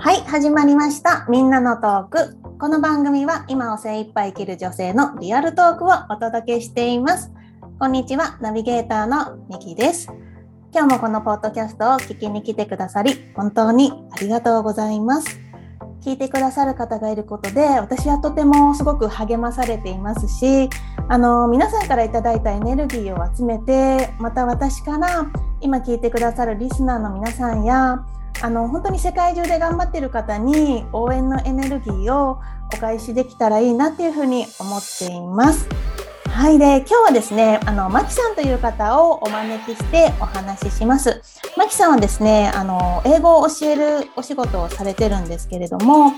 はい、始まりました。みんなのトーク。この番組は今を精一杯生きる女性のリアルトークをお届けしています。こんにちは、ナビゲーターのミキです。今日もこのポッドキャストを聞きに来てくださり、本当にありがとうございます。聞いてくださる方がいることで、私はとてもすごく励まされていますし、あの皆さんからいただいたエネルギーを集めて、また私から今聞いてくださるリスナーの皆さんや、あの本当に世界中で頑張っている方に応援のエネルギーをお返しできたらいいなっていうふうに思っています。はい、で今日はですね、あのマキさんという方をお招きしてお話しします。マキさんはですね、あの英語を教えるお仕事をされてるんですけれども、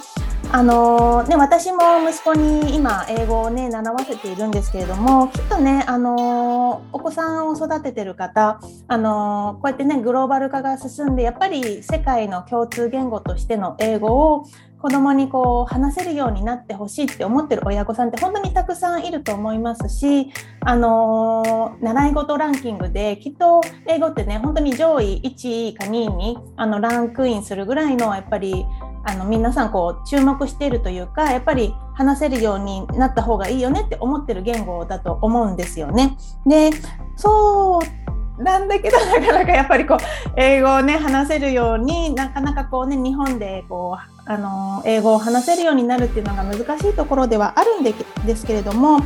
あのね私も息子に今英語をね習わせているんですけれども、きっとねあのお子さんを育ててる方、あのこうやってねグローバル化が進んでやっぱり世界の共通言語としての英語を子供にこう話せるようになってほしいって思ってる親御さんって本当にたくさんいると思いますし、あの習い事ランキングできっと英語ってね本当に上位1位か2位にあのランクインするぐらいのやっぱりあの皆さんこう注目しているというかやっぱり話せるようになった方がいいよねって思ってる言語だと思うんですよね。でそうなんだけどなかなかやっぱりこう英語をね話せるようになかなかこうね日本でこうあの英語を話せるようになるっていうのが難しいところではあるんでですけれども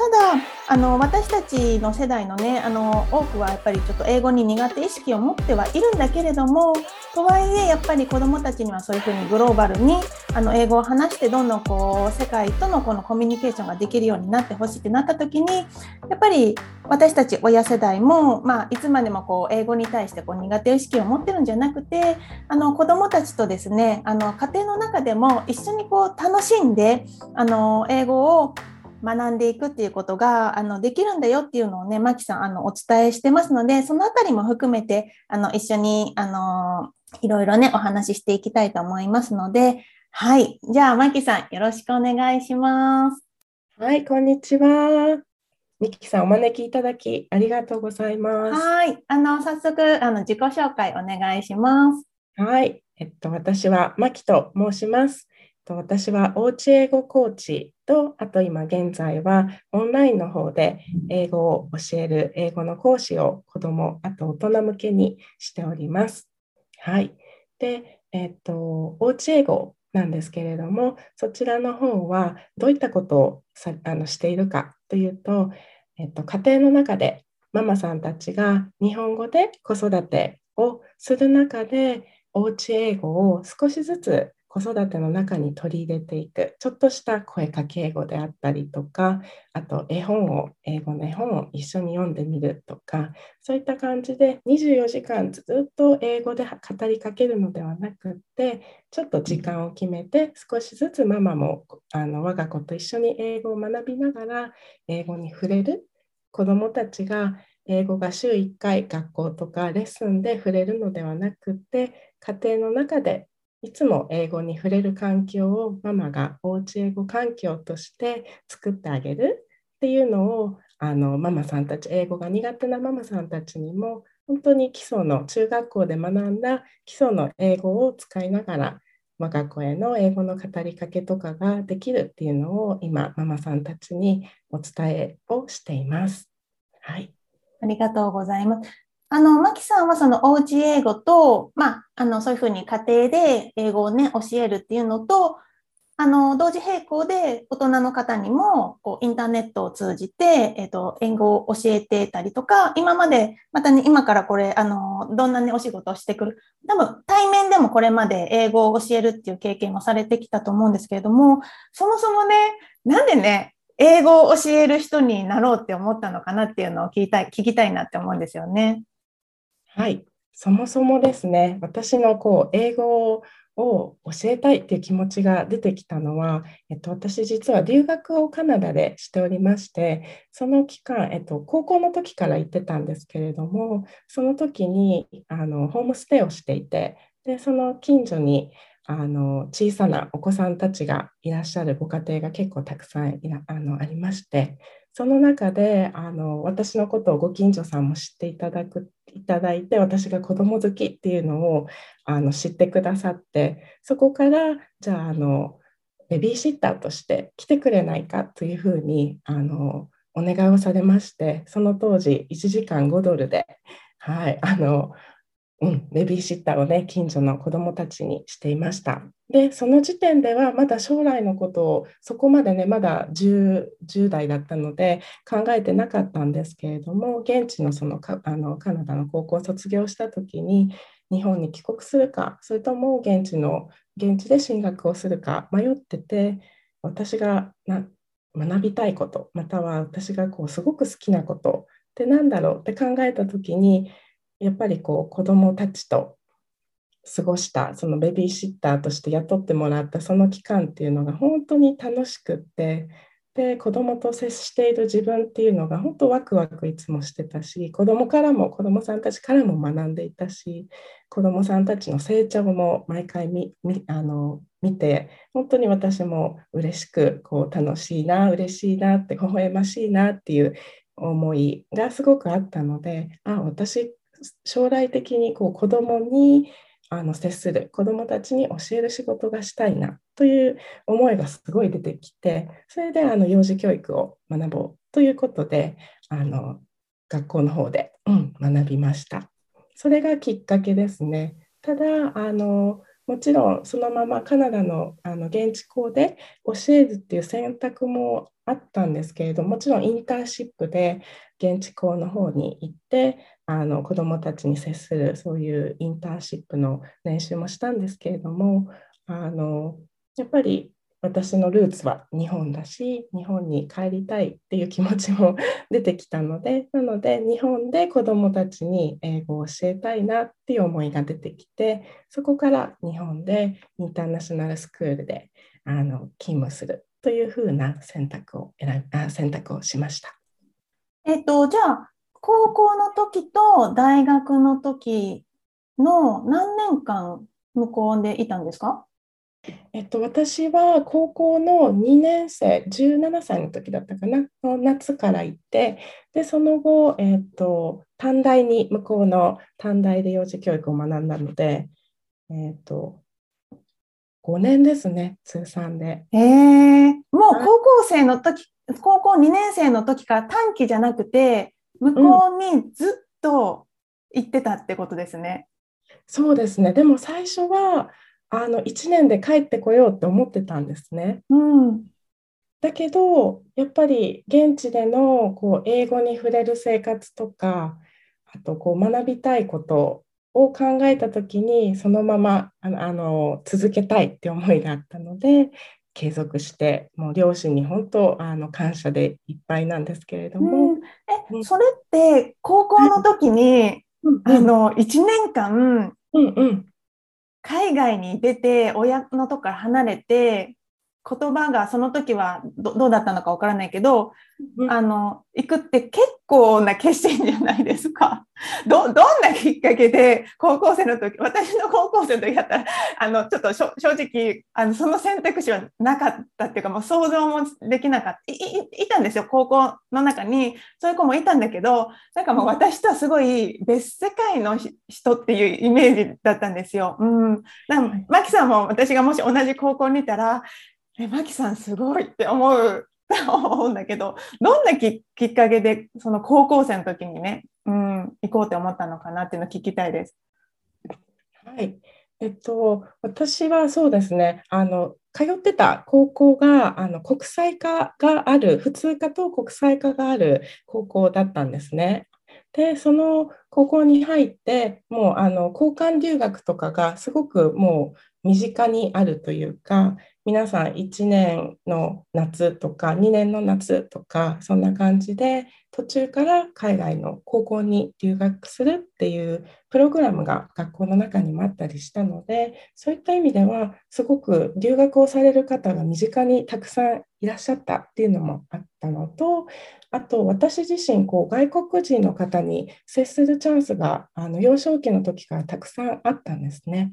ただあの私たちの世代のねあの多くはやっぱりちょっと英語に苦手意識を持ってはいるんだけれどもとはいえやっぱり子どもたちにはそういうふうにグローバルにあの英語を話してどんどんこう世界とのこのコミュニケーションができるようになってほしいってなった時にやっぱり私たち親世代も、まあ、いつまでもこう英語に対してこう苦手意識を持ってるんじゃなくてあの子どもたちとですねあの家庭の中でも一緒にこう楽しんであの英語を学んでいくっていうことがあのできるんだよっていうのをね、マキさんあのお伝えしてますので、そのあたりも含めてあの一緒にあのいろいろねお話ししていきたいと思いますので、はい、じゃあマキさんよろしくお願いします。はい、こんにちは。ミキさんお招きいただきありがとうございます。はい、あの早速あの自己紹介お願いします。はい、えっと私はマキと申します。と私はおうち英語コーチとあと今現在はオンラインの方で英語を教える英語の講師を子どもあと大人向けにしております。はい。で、えっとおうち英語なんですけれどもそちらの方はどういったことをさあのしているかというと、えっと、家庭の中でママさんたちが日本語で子育てをする中でおうち英語を少しずつ子育ての中に取り入れていく。ちょっとした声かけ英語であったりとかあと絵本を英語の絵本を一緒に読んでみるとかそういった感じで24時間ずっと英語で語りかけるのではなくってちょっと時間を決めて少しずつママもあの我が子と一緒に英語を学びながら英語に触れる。子どもたちが英語が週1回学校とかレッスンで触れるのではなくって家庭の中でいつも英語に触れる環境をママがおうち英語環境として作ってあげるっていうのをあのママさんたち英語が苦手なママさんたちにも本当に基礎の中学校で学んだ基礎の英語を使いながら我が子への英語の語りかけとかができるっていうのを今ママさんたちにお伝えをしています。はい、ありがとうございます。あの、マキさんはそのおうち英語と、まあ、あの、そういうふうに家庭で英語をね、教えるっていうのと、あの、同時並行で大人の方にも、こう、インターネットを通じて、えっ、と、英語を教えてたりとか、今まで、またね、今からこれ、あの、どんなね、お仕事をしてくる、多分、対面でもこれまで英語を教えるっていう経験もされてきたと思うんですけれども、そもそもね、なんでね、英語を教える人になろうって思ったのかなっていうのを聞きたい、聞きたいなって思うんですよね。はい、そもそもですね、私のこう英語を教えたいっていう気持ちが出てきたのは、えっと、私実は留学をカナダでしておりまして、その期間、えっと、高校の時から行ってたんですけれども、その時にあのホームステイをしていて、でその近所にあの小さなお子さんたちがいらっしゃるご家庭が結構たくさんあのありまして、その中であの私のことをご近所さんも知っていただくいただいて私が子ども好きっていうのをあの知ってくださってそこからじゃああのベビーシッターとして来てくれないかというふうにあのお願いをされましてその当時1時間5ドルで、はいあのうん、ベビーシッターをね近所の子どもたちにしていました。でその時点ではまだ将来のことをそこまでねまだ 10, 10代だったので考えてなかったんですけれども現地のそのかあのカナダの高校を卒業した時に日本に帰国するかそれとも現地の現地で進学をするか迷ってて私がな学びたいことまたは私がこうすごく好きなことって何だろうって考えた時にやっぱりこう子どもたちと過ごしたそのベビーシッターとして雇ってもらったその期間っていうのが本当に楽しくってで子どもと接している自分っていうのが本当ワクワクいつもしてたし子どもからも子どもさんたちからも学んでいたし子どもさんたちの成長も毎回見あの見て本当に私も嬉しくこう楽しいな嬉しいなって微笑ましいなっていう思いがすごくあったのであ私将来的にこう子どもにあの接する子どもたちに教える仕事がしたいなという思いがすごい出てきてそれであの幼児教育を学ぼうということであの学校の方で、うん、学びました。それがきっかけですね。ただあのもちろんそのままカナダのあの現地校で教えるっていう選択もあったんですけれどもちろんインターンシップで現地校の方に行ってあの子どもたちに接するそういうインターンシップの練習もしたんですけれどもあのやっぱり私のルーツは日本だし日本に帰りたいっていう気持ちも 出てきたのでなので日本で子どもたちに英語を教えたいなっていう思いが出てきてそこから日本でインターナショナルスクールであの勤務するというふうな選択を選び選択をしました。えっと、じゃあ高校の時と大学の時の何年間向こうでいたんですか？えっと、私は高校の2年生、17歳の時だったかな、の夏から行って、で、その後、えっと、短大に、向こうの短大で幼児教育を学んだので、えっと、5年ですね、通算で。えー、もう高校生の時、高校2年生の時から短期じゃなくて、向こうにずっと行ってたってことですね。うん、そうですね。でも最初は、あの1年で帰ってこようって思ってたんですね。うん、だけどやっぱり現地でのこう英語に触れる生活とかあとこう学びたいことを考えた時にそのままあのあの続けたいって思いがあったので継続してもう両親に本当あの感謝でいっぱいなんですけれども。うん、えそれって高校の時に、うん、あの1年間、うんうん、海外に出て親のとこから離れて言葉がその時はどうだったのかわからないけど、うん、あの行くって結構な決心じゃないですか。どどんなきっかけで高校生の時私の高校生の時だったらあのちょっと正直あのその選択肢はなかったっていうかもう想像もできなかった。いいたんですよ高校の中に。そういう子もいたんだけどなんかもう私とはすごい別世界の人っていうイメージだったんですよ。うん、マキさんも私がもし同じ高校にいたらえマキさんすごいって思う 思うんだけどどんなきっかけでその高校生の時にね、うん、行こうって思ったのかなっていうのを聞きたいです。はいえっと、私はそうですねあの通ってた高校があの国際科がある普通科と国際科がある高校だったんですね。でその高校に入ってもうあの交換留学とかがすごくもう身近にあるというか皆さん1年の夏とか2年の夏とかそんな感じで途中から海外の高校に留学するっていうプログラムが学校の中にもあったりしたのでそういった意味ではすごく留学をされる方が身近にたくさんいらっしゃったっていうのもあったのとあと私自身こう外国人の方に接するチャンスがあの幼少期の時からたくさんあったんですね。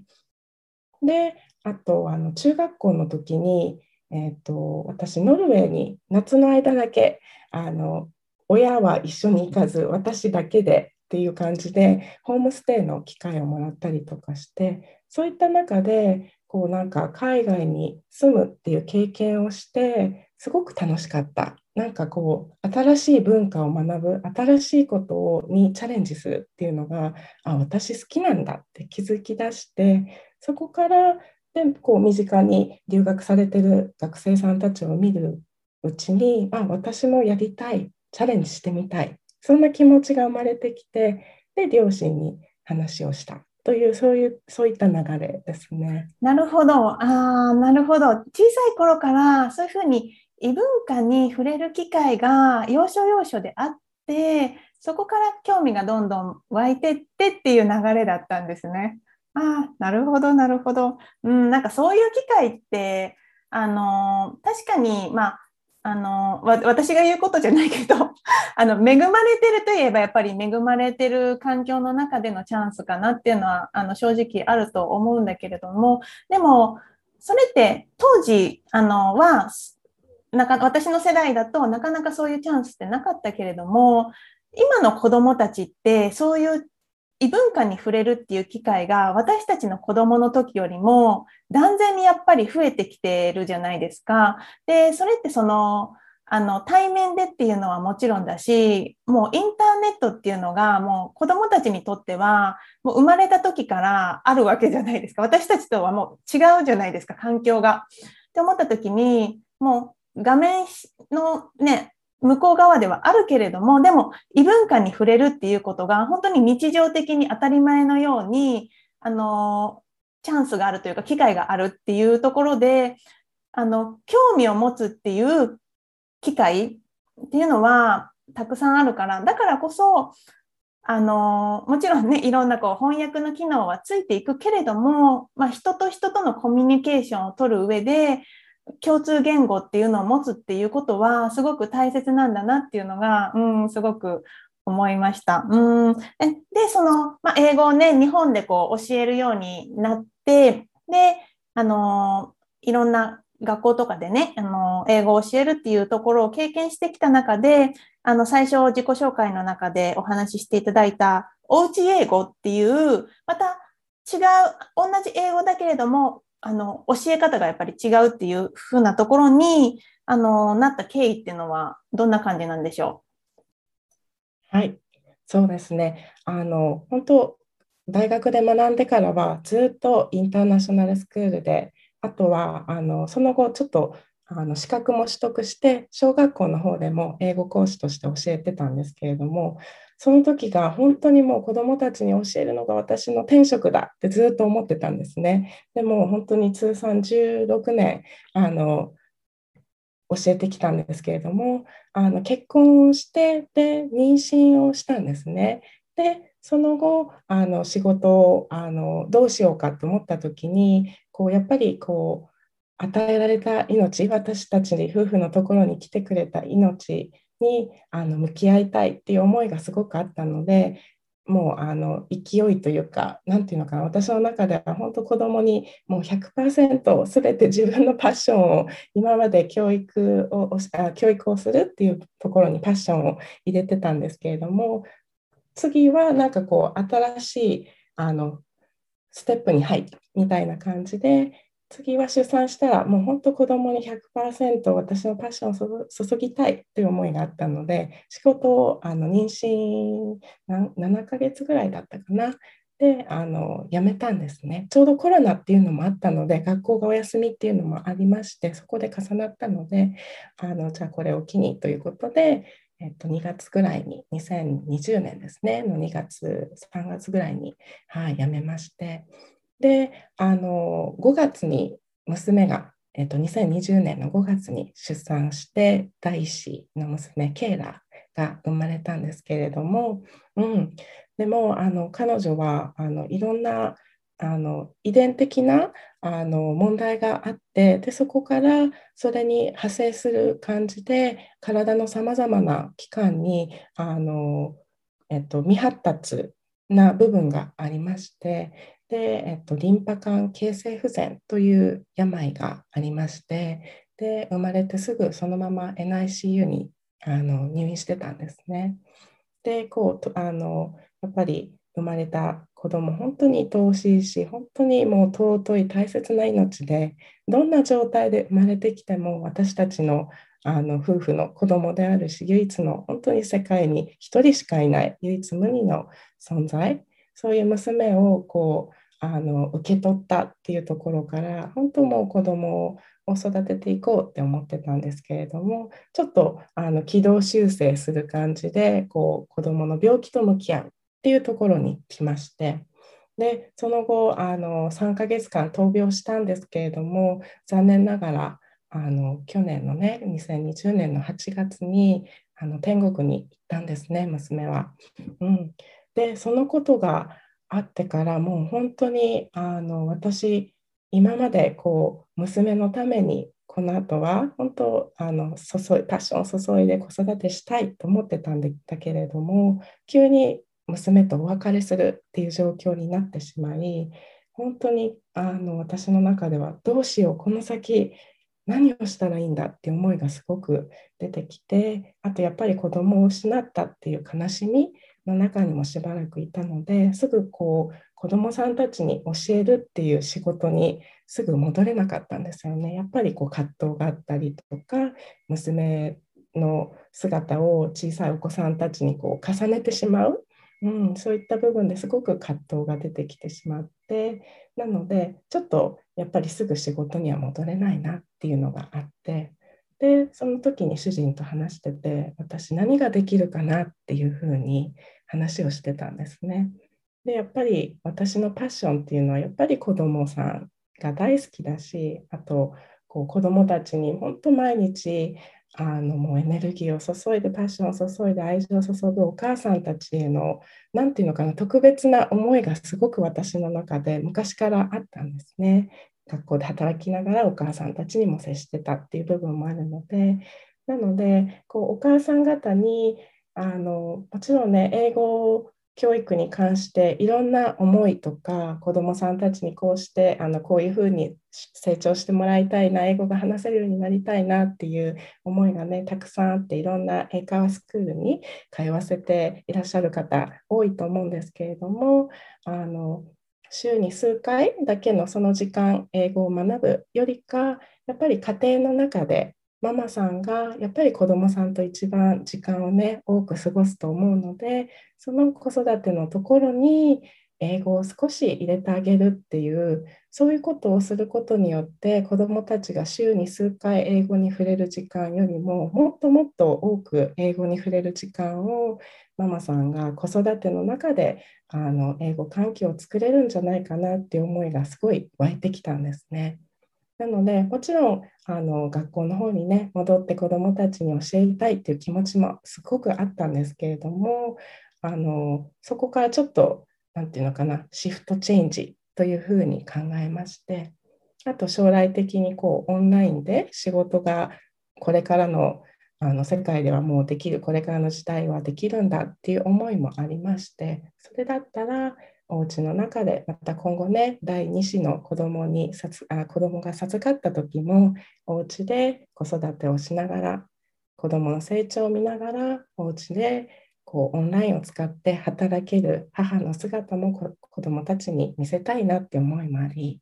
であとあの中学校の時に、えーと、私ノルウェーに夏の間だけあの親は一緒に行かず私だけでっていう感じでホームステイの機会をもらったりとかしてそういった中でこうなんか海外に住むっていう経験をしてすごく楽しかった。なんかこう新しい文化を学ぶ新しいことにチャレンジするっていうのがあ私好きなんだって気づき出してそこからでこう身近に留学されてる学生さんたちを見るうちにあ私もやりたいチャレンジしてみたいそんな気持ちが生まれてきてで両親に話をしたというそういうそういった流れですね。なるほどあなるほど小さい頃からそういうふうに異文化に触れる機会が要所要所であってそこから興味がどんどん湧いてってっていう流れだったんですね。ああなるほどなるほど。うん、なんかそういう機会ってあの確かにまああの私が言うことじゃないけど あの恵まれてるといえばやっぱり恵まれてる環境の中でのチャンスかなっていうのはあの正直あると思うんだけれどもでもそれって当時あのはなんか私の世代だとなかなかそういうチャンスってなかったけれども今の子どもたちってそういう異文化に触れるっていう機会が私たちの子供の時よりも断然にやっぱり増えてきてるじゃないですか。で、それってその、あの対面でっていうのはもちろんだし、もうインターネットっていうのがもう子供たちにとってはもう生まれた時からあるわけじゃないですか。私たちとはもう違うじゃないですか、環境が。って思った時に、もう画面のね、向こう側ではあるけれども、でも異文化に触れるっていうことが本当に日常的に当たり前のように、あの、チャンスがあるというか、機会があるっていうところで、あの、興味を持つっていう機会っていうのはたくさんあるから、だからこそ、あの、もちろんね、いろんなこう翻訳の機能はついていくけれども、まあ、人と人とのコミュニケーションを取る上で、共通言語っていうのを持つっていうことはすごく大切なんだなっていうのが、うん、すごく思いました。うん、で、その、まあ、英語をね、日本でこう教えるようになって、で、あの、いろんな学校とかでね、あの、英語を教えるっていうところを経験してきた中で、あの、最初自己紹介の中でお話ししていただいた、おうち英語っていう、また違う、同じ英語だけれども、あの教え方がやっぱり違うっていうふうなところにあのなった経緯っていうのはどんな感じなんでしょう？はい。そうですね。あの本当大学で学んでからはずっとインターナショナルスクールであとはあのその後ちょっとあの資格も取得して小学校の方でも英語講師として教えてたんですけれどもその時が本当にもう子どもたちに教えるのが私の天職だってずっと思ってたんですね。でも本当に通算16年あの教えてきたんですけれどもあの結婚をしてで妊娠をしたんですね。でその後あの仕事をあのどうしようかと思った時にこうやっぱりこう与えられた命私たちに夫婦のところに来てくれた命にあの向き合いたいっていう思いがすごくあったのでもうあの勢いというか何て言うのかな私の中では本当子どもにもう100%全て自分のパッションを今まで教育を教育をするっていうところにパッションを入れてたんですけれども次はなんかこう新しいあのステップに入ったみたいな感じで次は出産したらもう本当子供に100%私のパッションを注ぎたいという思いがあったので仕事をあの妊娠7ヶ月ぐらいだったかな。であの辞めたんですね。ちょうどコロナっていうのもあったので学校がお休みっていうのもありましてそこで重なったのであのじゃあこれを機にということでえっと、2月ぐらいに2020年ですね。の2月3月ぐらいに、はい、辞めまして。であの5月に娘が、えっと、2020年の5月に出産して第一子の娘ケイラが生まれたんですけれども、うん、でもあの彼女はあのいろんなあの遺伝的なあの問題があってでそこからそれに派生する感じで体のさまざまな器官にあの、えっと、未発達な部分がありましてで、えっと、リンパ管形成不全という病がありましてで生まれてすぐそのまま NICU にあの入院してたんですね。でこうあのやっぱり生まれた子供本当に愛おしいし本当にもう尊い大切な命でどんな状態で生まれてきても私たちのあの夫婦の子供であるし唯一の本当に世界に1人しかいない唯一無二の存在そういう娘をこうあの受け取ったっていうところから本当もう子供を育てていこうって思ってたんですけれどもちょっとあの軌道修正する感じでこう子供の病気と向き合うっていうところに来ましてでその後あの3ヶ月間闘病したんですけれども残念ながらあの去年のね2020年の8月にあの天国に行ったんですね娘は。うん、でそのことがあってからもう本当にあの私今までこう娘のためにこの後は本当あの注いパッションを注いで子育てしたいと思ってたんだけれども急に娘とお別れするっていう状況になってしまい本当にあの私の中ではどうしようこの先何をしたらいいんだって思いがすごく出てきてあとやっぱり子供を失ったっていう悲しみの中にもしばらくいたのですぐこう子どもさんたちに教えるっていう仕事にすぐ戻れなかったんですよね。やっぱりこう葛藤があったりとか娘の姿を小さいお子さんたちにこう重ねてしまう、うん、そういった部分ですごく葛藤が出てきてしまってなのでちょっとやっぱりすぐ仕事には戻れないなっていうのがあってでその時に主人と話してて私何ができるかなっていうふうに話をしてたんですね。でやっぱり私のパッションっていうのはやっぱり子どもさんが大好きだしあとこう子どもたちに本当毎日あのもうエネルギーを注いでパッションを注いで愛情を注ぐお母さんたちへの何て言うのかな特別な思いがすごく私の中で昔からあったんですね。学校で働きながらお母さんたちにも接してたっていう部分もあるのでなのでこうお母さん方にあのもちろんね英語教育に関していろんな思いとか子どもさんたちにこうしてあのこういうふうに成長してもらいたいな英語が話せるようになりたいなっていう思いがねたくさんあっていろんな英会話スクールに通わせていらっしゃる方多いと思うんですけれどもあの週に数回だけのその時間英語を学ぶよりかやっぱり家庭の中でママさんがやっぱり子どもさんと一番時間をね多く過ごすと思うのでその子育てのところに英語を少し入れてあげるっていうそういうことをすることによって子どもたちが週に数回英語に触れる時間よりももっともっと多く英語に触れる時間をママさんが子育ての中であの英語環境を作れるんじゃないかなっていう思いがすごい湧いてきたんですね。なのでもちろんあの学校の方にね戻って子どもたちに教えたいっていう気持ちもすごくあったんですけれどもあのそこからちょっと何て言うのかなシフトチェンジというふうに考えましてあと将来的にこうオンラインで仕事がこれからのあの世界ではもうできるこれからの時代はできるんだっていう思いもありましてそれだったらお家の中でまた今後ね第2子の子供にあ子供が授かった時もお家で子育てをしながら子供の成長を見ながらお家でこうオンラインを使って働ける母の姿も子供たちに見せたいなって思いもあり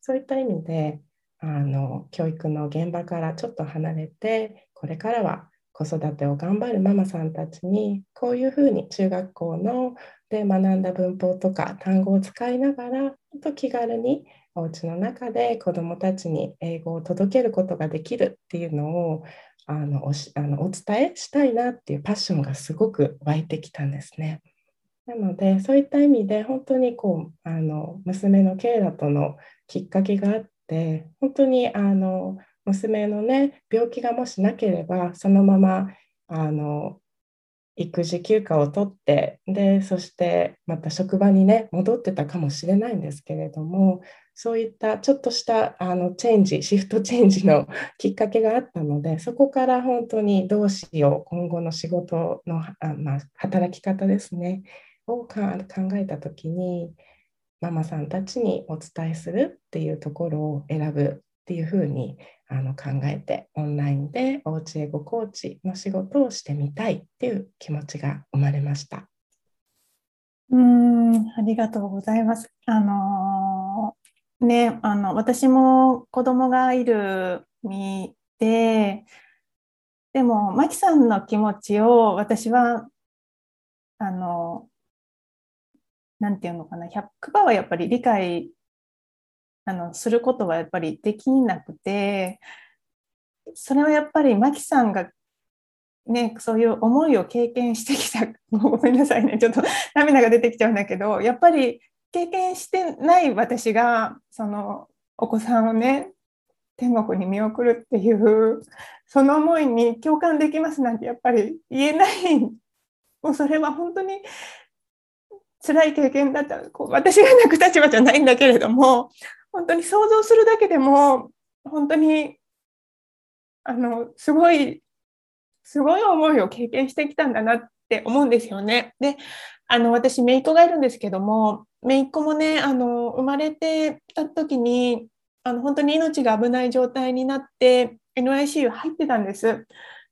そういった意味であの教育の現場からちょっと離れてこれからは子育てを頑張るママさんたちにこういうふうに中学校ので学んだ文法とか単語を使いながらと気軽にお家の中で子どもたちに英語を届けることができるっていうのをあのおしあのお伝えしたいなっていうパッションがすごく湧いてきたんですね。なのでそういった意味で本当にこうあの娘のケイラとのきっかけがあって本当にあの娘のね病気がもしなければそのままあの育児休暇を取ってでそしてまた職場にね戻ってたかもしれないんですけれどもそういったちょっとしたあのチェンジシフトチェンジの きっかけがあったのでそこから本当にどうしよう今後の仕事のあ、まあ、働き方ですねを考えた時にママさんたちにお伝えするっていうところを選ぶっていうふうにあの考えてオンラインでおうち英語コーチの仕事をしてみたいっていう気持ちが生まれました。うんありがとうございます。あのー、ねあの私も子供がいる身ででもマキさんの気持ちを私はあのなんていうのかな100%はやっぱり理解あのすることはやっぱりできなくてそれはやっぱりマキさんがね、そういう思いを経験してきた。ごめんなさいね。ちょっと涙が出てきちゃうんだけどやっぱり経験してない私がそのお子さんをね天国に見送るっていうその思いに共感できますなんてやっぱり言えない。もうそれは本当に辛い経験だった。こう私が泣く立場じゃないんだけれども本当に想像するだけでも本当にあのすごいすごい思いを経験してきたんだなって思うんですよね。であの私姪っ子がいるんですけども姪っ子もねあの生まれてた時にあの本当に命が危ない状態になって NICU 入ってたんです。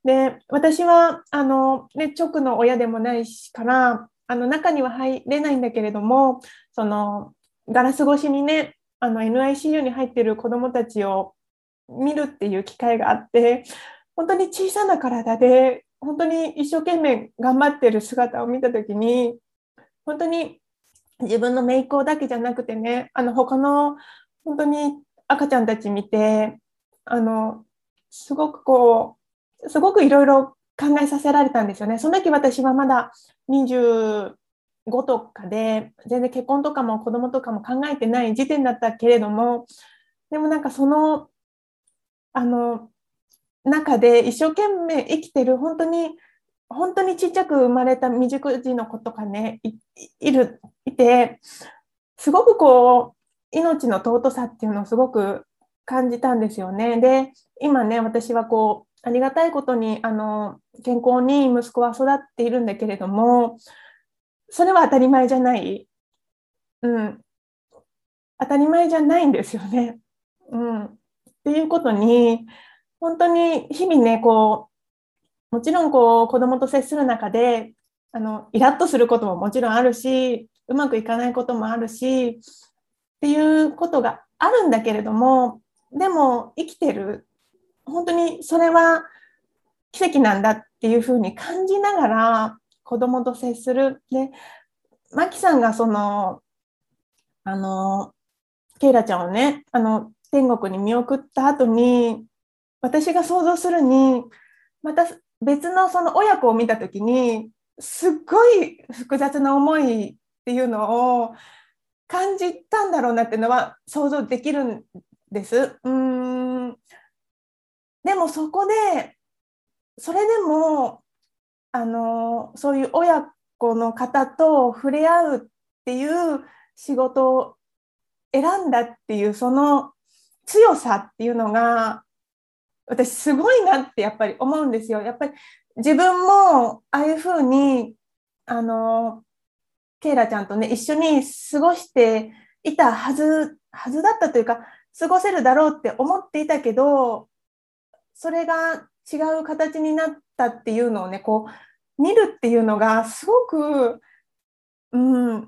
で私はあの、ね、直の親でもないしからあの中には入れないんだけれどもそのガラス越しにねあの NICU に入ってる子どもたちを見るっていう機会があって本当に小さな体で本当に一生懸命頑張ってる姿を見た時に本当に自分の姪っ子だけじゃなくてねあの他の本当に赤ちゃんたち見てあのすごくこうすごくいろいろ考えさせられたんですよね。その時私はまだ25とかで全然結婚とかも子供とかも考えてない時点だったけれどもでもなんかそのあの中で一生懸命生きてる本当に本当にちっちゃく生まれた未熟児の子とかねいるいてすごくこう命の尊さっていうのをすごく感じたんですよね。で今ね私はこうありがたいことにあの健康に息子は育っているんだけれどもそれは当たり前じゃない、うん、当たり前じゃないんですよね。うん、っていうことに本当に日々ねこうもちろんこう子供と接する中であのイラッとすることももちろんあるしうまくいかないこともあるしっていうことがあるんだけれどもでも生きてる本当にそれは奇跡なんだっていうふうに感じながら子供と接する。で、マキさんがその、あの、ケイラちゃんをね、あの、天国に見送った後に、私が想像するに、また別のその親子を見た時に、すっごい複雑な思いっていうのを感じたんだろうなっていうのは想像できるんです。うんでもそこでそれでもあのそういう親子の方と触れ合うっていう仕事を選んだっていうその強さっていうのが私すごいなってやっぱり思うんですよ。やっぱり自分もああいうふうにあのケイラちゃんとね一緒に過ごしていたはずはずだったというか過ごせるだろうって思っていたけどそれが違う形になったっていうのをねこう見るっていうのがすごく、うん、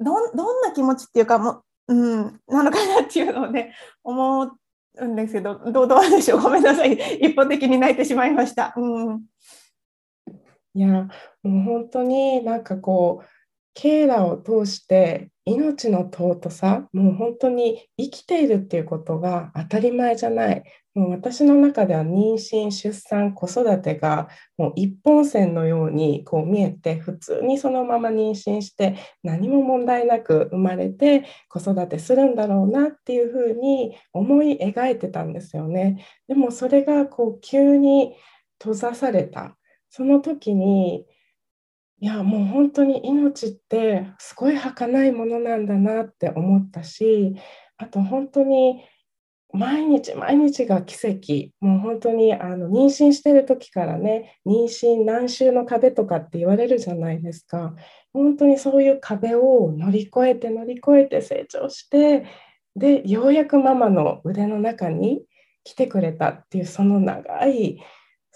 どどんな気持ちっていうかも、うん、なのかなっていうのをね思うんですけどどうどうでしょう？ごめんなさい。一方的に泣いてしまいました。うん、いやもう本当になんかこうケーラを通して命の尊さもう本当に生きているっていうことが当たり前じゃない。もう私の中では妊娠出産子育てがもう一本線のようにこう見えて普通にそのまま妊娠して何も問題なく生まれて子育てするんだろうなっていうふうに思い描いてたんですよね。でもそれがこう急に閉ざされたその時にいやもう本当に命ってすごい儚いものなんだなって思ったしあと本当に毎日毎日が奇跡。もう本当にあの妊娠してる時からね妊娠何週の壁とかって言われるじゃないですか。本当にそういう壁を乗り越えて乗り越えて成長してでようやくママの腕の中に来てくれたっていうその長い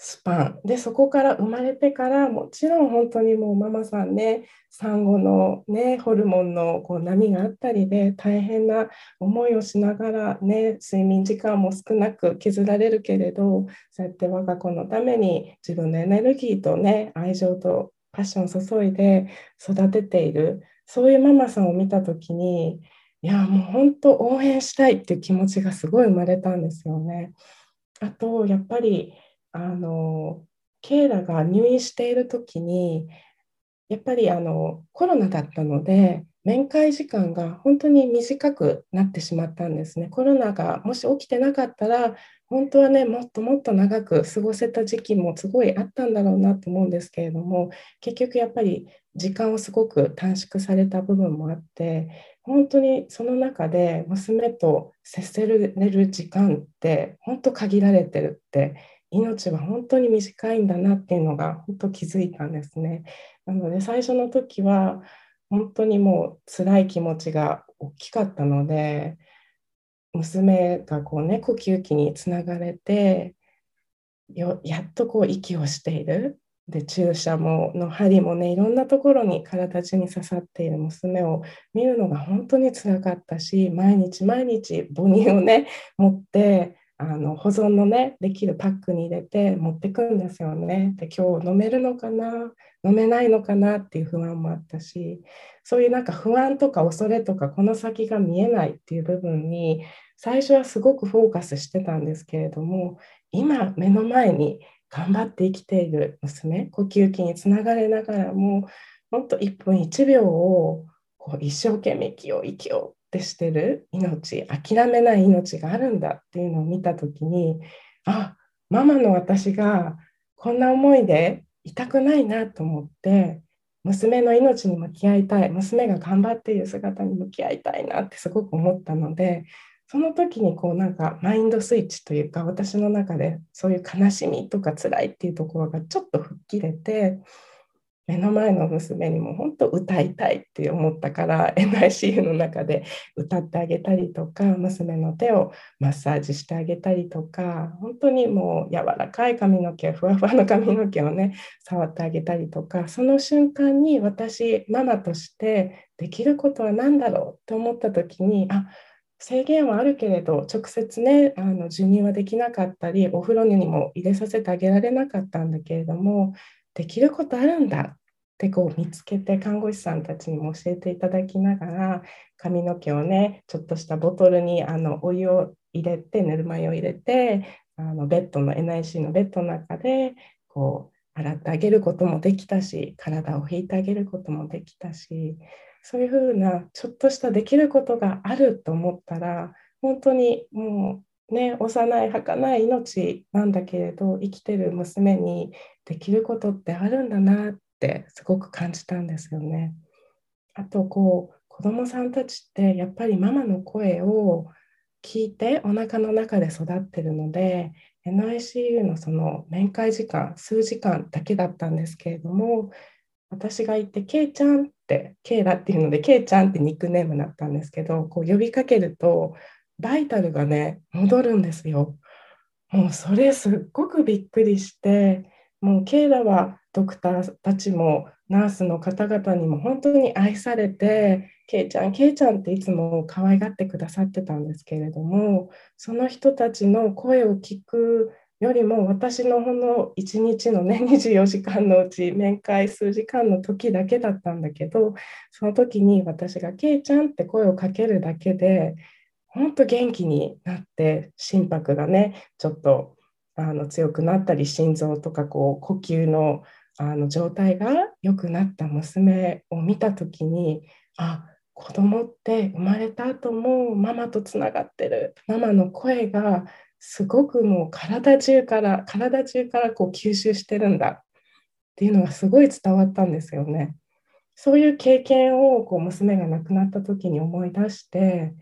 スパンでそこから生まれてからもちろん本当にもうママさんね産後の、ね、ホルモンのこう波があったりで大変な思いをしながら、ね、睡眠時間も少なく削られるけれどそうやって我が子のために自分のエネルギーと、ね、愛情とパッションを注いで育てているそういうママさんを見た時にいやもう本当応援したいっていう気持ちがすごい生まれたんですよね。あとやっぱりあのケイラが入院している時にやっぱりあのコロナだったので面会時間が本当に短くなってしまったんですね。コロナがもし起きてなかったら本当はねもっともっと長く過ごせた時期もすごいあったんだろうなと思うんですけれども結局やっぱり時間をすごく短縮された部分もあって本当にその中で娘と接せる時間って本当限られてるって命は本当に短いんだなっていうのが本当気づいたんですね。なので最初の時は本当にもう辛い気持ちが大きかったので娘がこうね呼吸器につながれてやっとこう息をしているで注射もの針もねいろんなところに体中に刺さっている娘を見るのが本当につらかったし毎日毎日母乳をね持ってあの保存のねできるパックに入れて持ってくんですよね。で今日飲めるのかな？飲めないのかな？っていう不安もあったし。そういうなんか不安とか恐れとかこの先が見えないっていう部分に最初はすごくフォーカスしてたんですけれども今目の前に頑張って生きている娘呼吸器につながれながらももっと1分1秒をこう一生懸命生きよう生きようってしてる命諦めない命があるんだっていうのを見た時にあママの私がこんな思いでいたくないなと思って娘の命に向き合いたい娘が頑張っている姿に向き合いたいなってすごく思ったのでその時にこうなんかマインドスイッチというか私の中でそういう悲しみとか辛いっていうところがちょっと吹っ切れて目の前の娘にも本当歌いたいって思ったから NICU の中で歌ってあげたりとか娘の手をマッサージしてあげたりとか本当にもう柔らかい髪の毛ふわふわの髪の毛をね触ってあげたりとかその瞬間に私ママとしてできることは何だろうと思った時にあ制限はあるけれど直接ねあの授乳はできなかったりお風呂にも入れさせてあげられなかったんだけれどもできることあるんだってこう見つけて看護師さんたちにも教えていただきながら髪の毛をねちょっとしたボトルにあのお湯を入れてぬるま湯を入れてあのベッドの NIC のベッドの中でこう洗ってあげることもできたし体を拭いてあげることもできたしそういうふうなちょっとしたできることがあると思ったら本当にもうね幼い儚い命なんだけれど生きてる娘にできることってあるんだなってすごく感じたんですよね。あとこう子どもさんたちってやっぱりママの声を聞いてお腹の中で育ってるので NICU のその面会時間数時間だけだったんですけれども私がいて、ケイちゃんって、ケイラっていうので、ケイちゃんってニックネームだったんですけど、こう呼びかけると、バイタルがね、戻るんですよ。もうそれすっごくびっくりして、もうケイラはドクターたちもナースの方々にも本当に愛されて、ケイちゃん、ケイちゃんっていつも可愛がってくださってたんですけれども、その人たちの声を聞くよりも私のほんの1日のね24時間のうち面会数時間の時だけだったんだけどその時に私が「けいちゃん」って声をかけるだけで本当元気になって心拍がねちょっとあの強くなったり心臓とかこう呼吸のあの状態が良くなった娘を見た時にあ子供って生まれた後もママとつながってるママの声がすごくもう体中から体中からこう吸収してるんだっていうのがすごい伝わったんですよね。そういう経験をこう娘が亡くなった時に思い出して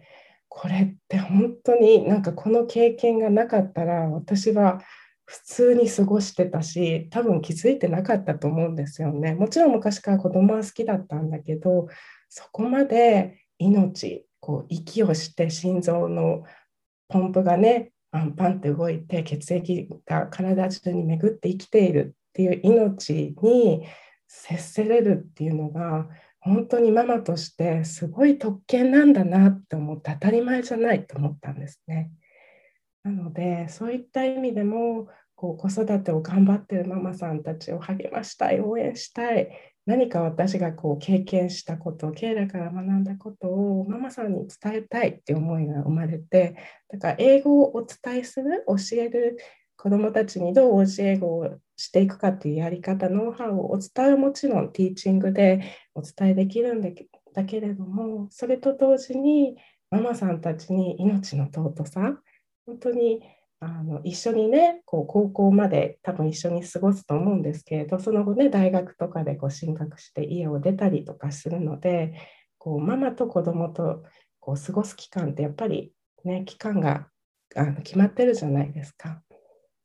これって本当になんかこの経験がなかったら私は普通に過ごしてたし多分気づいてなかったと思うんですよね。もちろん昔から子供は好きだったんだけどそこまで命こう息をして心臓のポンプがねパンパンって動いて血液が体中に巡って生きているっていう命に接せれるっていうのが本当にママとしてすごい特権なんだなって思って当たり前じゃないと思ったんですね。なのでそういった意味でもこう子育てを頑張ってるママさんたちを励ましたい応援したい何か私がこう経験したこと経済から学んだことをママさんに伝えたいっていう思いが生まれてだから英語をお伝えする教える子どもたちにどう教え英語をしていくかっていうやり方ノウハウをお伝えもちろんティーチングでお伝えできるんだけれどもそれと同時にママさんたちに命の尊さ本当にあの一緒にねこう高校まで多分一緒に過ごすと思うんですけれどその後ね大学とかでこう進学して家を出たりとかするのでこうママと子供とこう過ごす期間ってやっぱりね期間があの決まってるじゃないですか。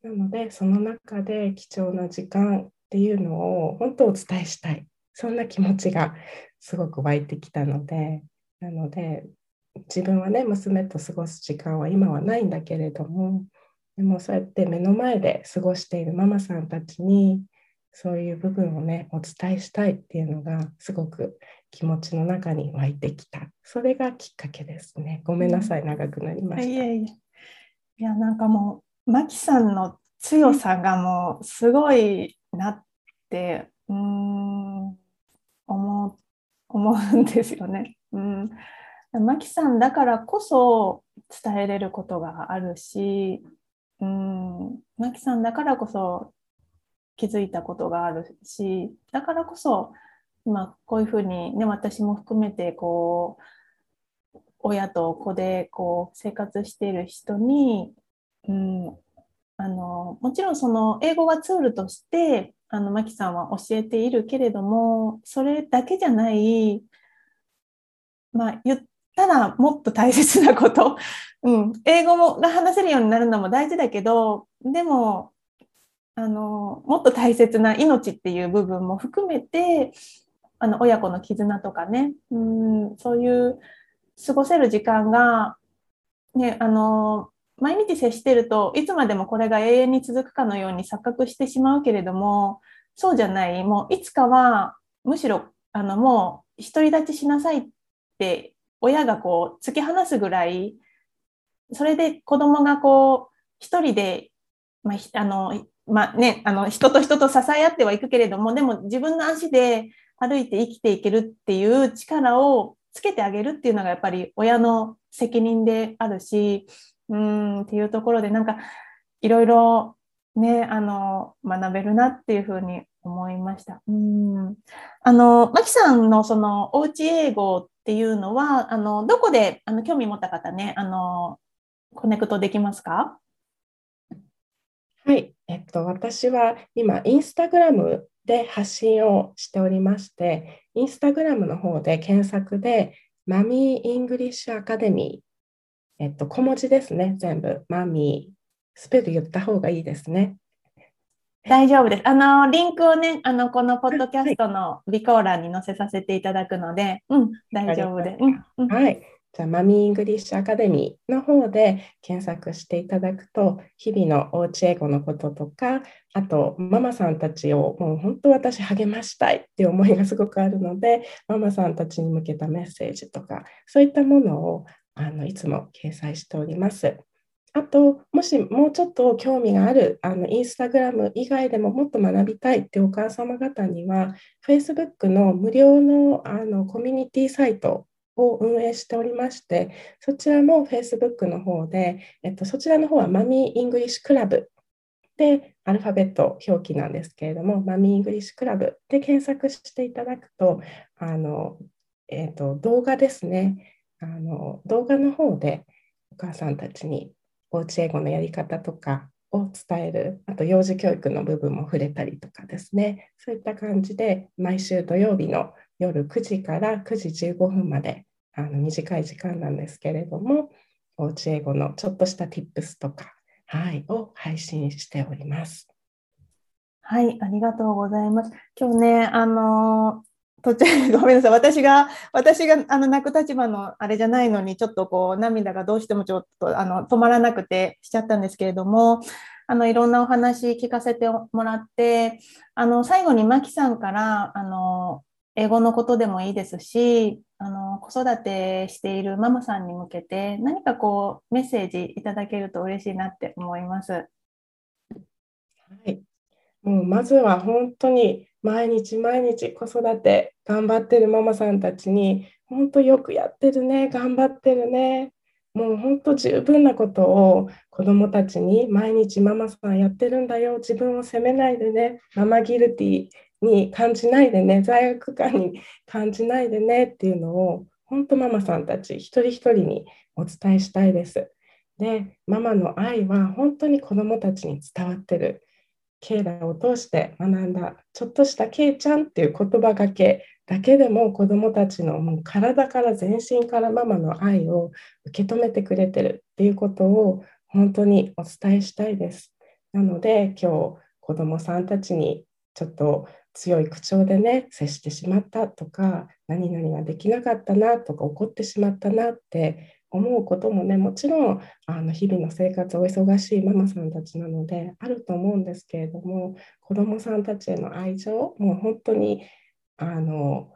なのでその中で貴重な時間っていうのを本当お伝えしたい。そんな気持ちがすごく湧いてきたので。なので自分はね娘と過ごす時間は今はないんだけれどもでもそうやって目の前で過ごしているママさんたちにそういう部分をねお伝えしたいっていうのがすごく気持ちの中に湧いてきた。それがきっかけですね。ごめんなさい長くなりました、いやいやいやなんかもうマキさんの強さがもうすごいなってうん思思うんですよね。うんマキさんだからこそ伝えれることがあるし、うん、マキさんだからこそ気づいたことがあるし、だからこそ今こういうふうにね、私も含めてこう、親と子でこう生活している人に、うん、あのもちろんその英語はツールとしてあのマキさんは教えているけれどもそれだけじゃないまあ言ったらもっと大切なこと、うん、英語もが話せるようになるのも大事だけどでもあのもっと大切な命っていう部分も含めてあの親子の絆とかね、うん、そういう過ごせる時間が、ね、あの毎日接してるといつまでもこれが永遠に続くかのように錯覚してしまうけれどもそうじゃない。もういつかはむしろあのもう独り立ちしなさいって親がこう突き放すぐらい、それで子供がこう、一人で、まあ、あの、まあね、あの、人と人と支え合ってはいくけれども、でも自分の足で歩いて生きていけるっていう力をつけてあげるっていうのがやっぱり親の責任であるし、うんっていうところでなんかいろいろね、あの、学べるなっていうふうに思いました。うん。あの、マキさんのそのおうち英語っていうのは、あの、どこであの興味持った方ね、あの、コネクトできますか？はい、えっと、私は今、インスタグラムで発信をしておりまして、インスタグラムの方で検索で、 Mommy English Academy、えっと、小文字ですね、全部、マミー、スペル言った方がいいですね。大丈夫です。あの、リンクをね、あの、このポッドキャストの備考欄に載せさせていただくので、うん、大丈夫です。うん、はい。じゃあ、 Mommy English Academy の方で検索していただくと、日々のおうち英語のこととか、あと、ママさんたちをもう本当私励ましたいっていう思いがすごくあるので、ママさんたちに向けたメッセージとか、そういったものをあのいつも掲載しております。あと、もしもうちょっと興味がある、あのインスタグラム以外でももっと学びたいってお母様方には、Facebook の無料のあのコミュニティサイトを運営しておりまして、そちらも Facebook の方で、えっと、そちらの方は Mommy English Club で、アルファベット表記なんですけれども、 Mommy English Club で検索していただくと、あのえっと、動画ですねあの、動画の方でお母さんたちにおうち英語のやり方とかを伝える、あと幼児教育の部分も触れたりとかですね、そういった感じで毎週土曜日の夜9時から9時15分まであの短い時間なんですけれども、おうち英語のちょっとした tips とか、はい、を配信しております。はい、ありがとうございます。今日ね、あの途中 ごめんなさい私が私があの泣く立場のあれじゃないのにちょっとこう涙がどうしてもちょっとあの止まらなくてしちゃったんですけれどもあのいろんなお話聞かせてもらってあの最後にマキさんからあの英語のことでもいいですしあの子育てしているママさんに向けて何かこうメッセージいただけると嬉しいなって思います。はい、もうまずは本当に毎日毎日子育て頑張ってるママさんたちに本当よくやってるね頑張ってるねもう本当十分なことを子どもたちに毎日ママさんやってるんだよ自分を責めないでねママギルティに感じないでね罪悪感に感じないでねっていうのを本当ママさんたち一人一人にお伝えしたいです。でママの愛は本当に子どもたちに伝わってる。ケイラを通して学んだちょっとしたケイちゃんっていう言葉がけだけでも子どもたちのもう体から全身からママの愛を受け止めてくれてるっていうことを本当にお伝えしたいです。なので今日子どもさんたちにちょっと強い口調でね接してしまったとか何々ができなかったなとか怒ってしまったなって思うこともねもちろんあの日々の生活お忙しいママさんたちなのであると思うんですけれども子どもさんたちへの愛情もう本当にあの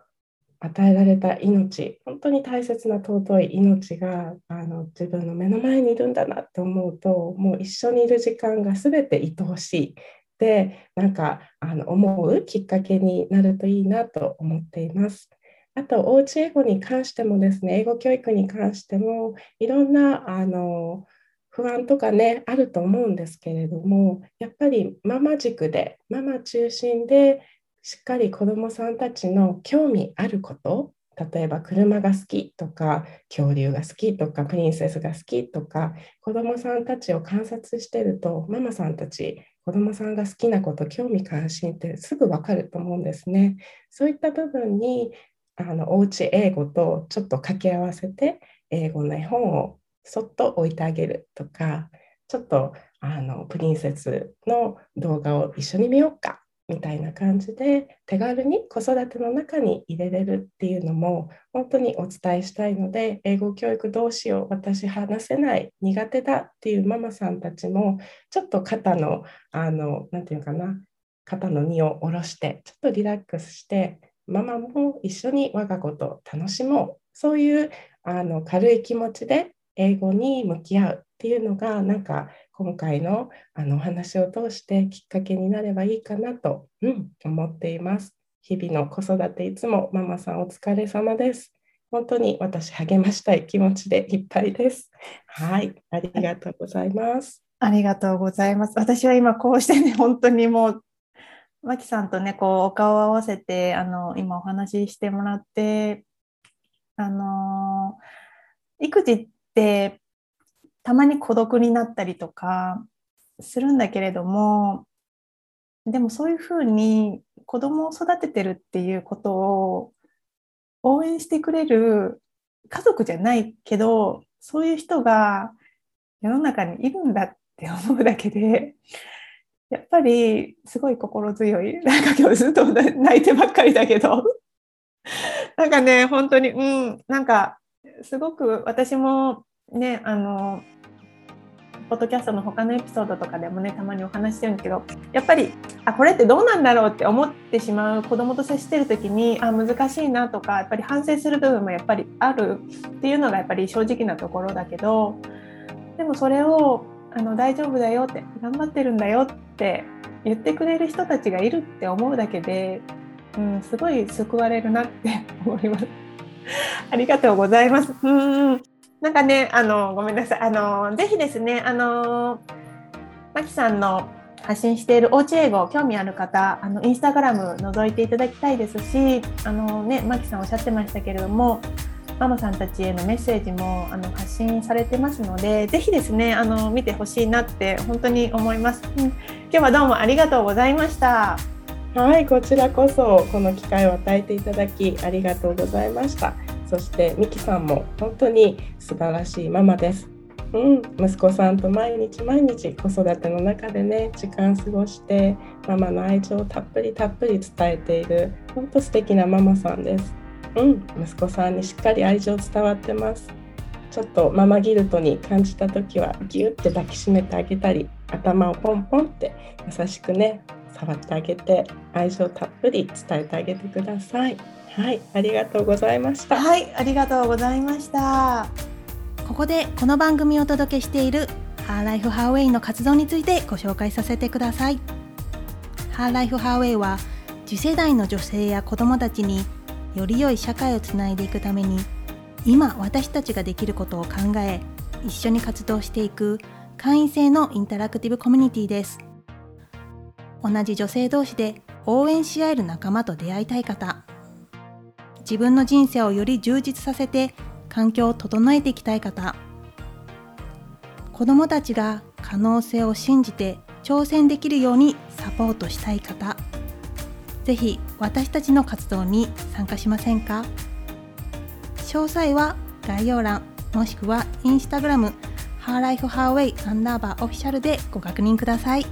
与えられた命本当に大切な尊い命があの自分の目の前にいるんだなって思うともう一緒にいる時間が全て愛おしいでなんかあの思うきっかけになるといいなと思っています。あと、おうち英語に関してもですね、英語教育に関しても、いろんなあの不安とかね、あると思うんですけれども、やっぱりママ軸で、ママ中心で、しっかり子どもさんたちの興味あること例えば車が好きとか恐竜が好きとかプリンセスが好きとか子どもさんたちを観察してるとママさんたち子どもさんが好きなこと興味関心ってすぐ分かると思うんですね。そういった部分にあのおうち英語とちょっと掛け合わせて英語の絵本をそっと置いてあげるとかちょっとあのプリンセスの動画を一緒に見ようかみたいな感じで手軽に子育ての中に入れれるっていうのも本当にお伝えしたいので英語教育どうしよう私話せない苦手だっていうママさんたちもちょっと肩のあの何て言うかな肩の荷を下ろしてちょっとリラックスしてママも一緒に我が子と楽しもうそういうあの軽い気持ちで英語に向き合うっていうのがなんか今回のあのお話を通してきっかけになればいいかなと、うん、思っています。日々の子育ていつもママさんお疲れ様です。本当に私励ましたい気持ちでいっぱいです。はい、ありがとうございます。ありがとうございます。私は今こうしてね、本当にもう、マキさんとね、こうお顔を合わせて、あの今お話ししてもらって、あの育児ってたまに孤独になったりとかするんだけれどもでもそういうふうに子供を育ててるっていうことを応援してくれる家族じゃないけどそういう人が世の中にいるんだって思うだけでやっぱりすごい心強い。なんか今日ずっと泣いてばっかりだけど。なんかね本当にうん。なんかすごく私もねあのポッドキャストの他のエピソードとかでもねたまにお話してるんですけどやっぱりあこれってどうなんだろうって思ってしまう子供と接してる時にあ難しいなとかやっぱり反省する部分もやっぱりあるっていうのがやっぱり正直なところだけどでもそれをあの大丈夫だよって頑張ってるんだよって言ってくれる人たちがいるって思うだけで、うん、すごい救われるなって 思います。ありがとうございます。うんなんかね、あの、ごめんなさい。あの、ぜひですね、あの、マキさんの発信しているおうち英語興味ある方、あの、インスタグラム覗いていただきたいですし、あのね、マキさんおっしゃってましたけれども、ママさんたちへのメッセージもあの発信されてますので、ぜひですね、あの見てほしいなって本当に思います、うん。今日はどうもありがとうございました。はい、こちらこそこの機会を与えていただきありがとうございました。そしてミキさんも本当に素晴らしいママです。うん、息子さんと毎日毎日子育ての中でね時間過ごしてママの愛情をたっぷりたっぷり伝えている本当素敵なママさんです。うん、息子さんにしっかり愛情伝わってます。ちょっとママギルトに感じた時はギュッて抱きしめてあげたり頭をポンポンって優しくね触ってあげて愛情たっぷり伝えてあげてください。はい、ありがとうございました。はい、ありがとうございました。ここでこの番組をお届けしているハーライフハーウェイの活動についてご紹介させてください。ハーライフハーウェイは次世代の女性や子どもたちにより良い社会をつないでいくために今私たちができることを考え一緒に活動していく会員制のインタラクティブコミュニティです。同じ女性同士で応援し合える仲間と出会いたい方。自分の人生をより充実させて環境を整えていきたい方。子どもたちが可能性を信じて挑戦できるようにサポートしたい方。ぜひ私たちの活動に参加しませんか？詳細は概要欄もしくはインスタグラムハーライフハーウェイアンダーバーオフィシャルでご確認ください。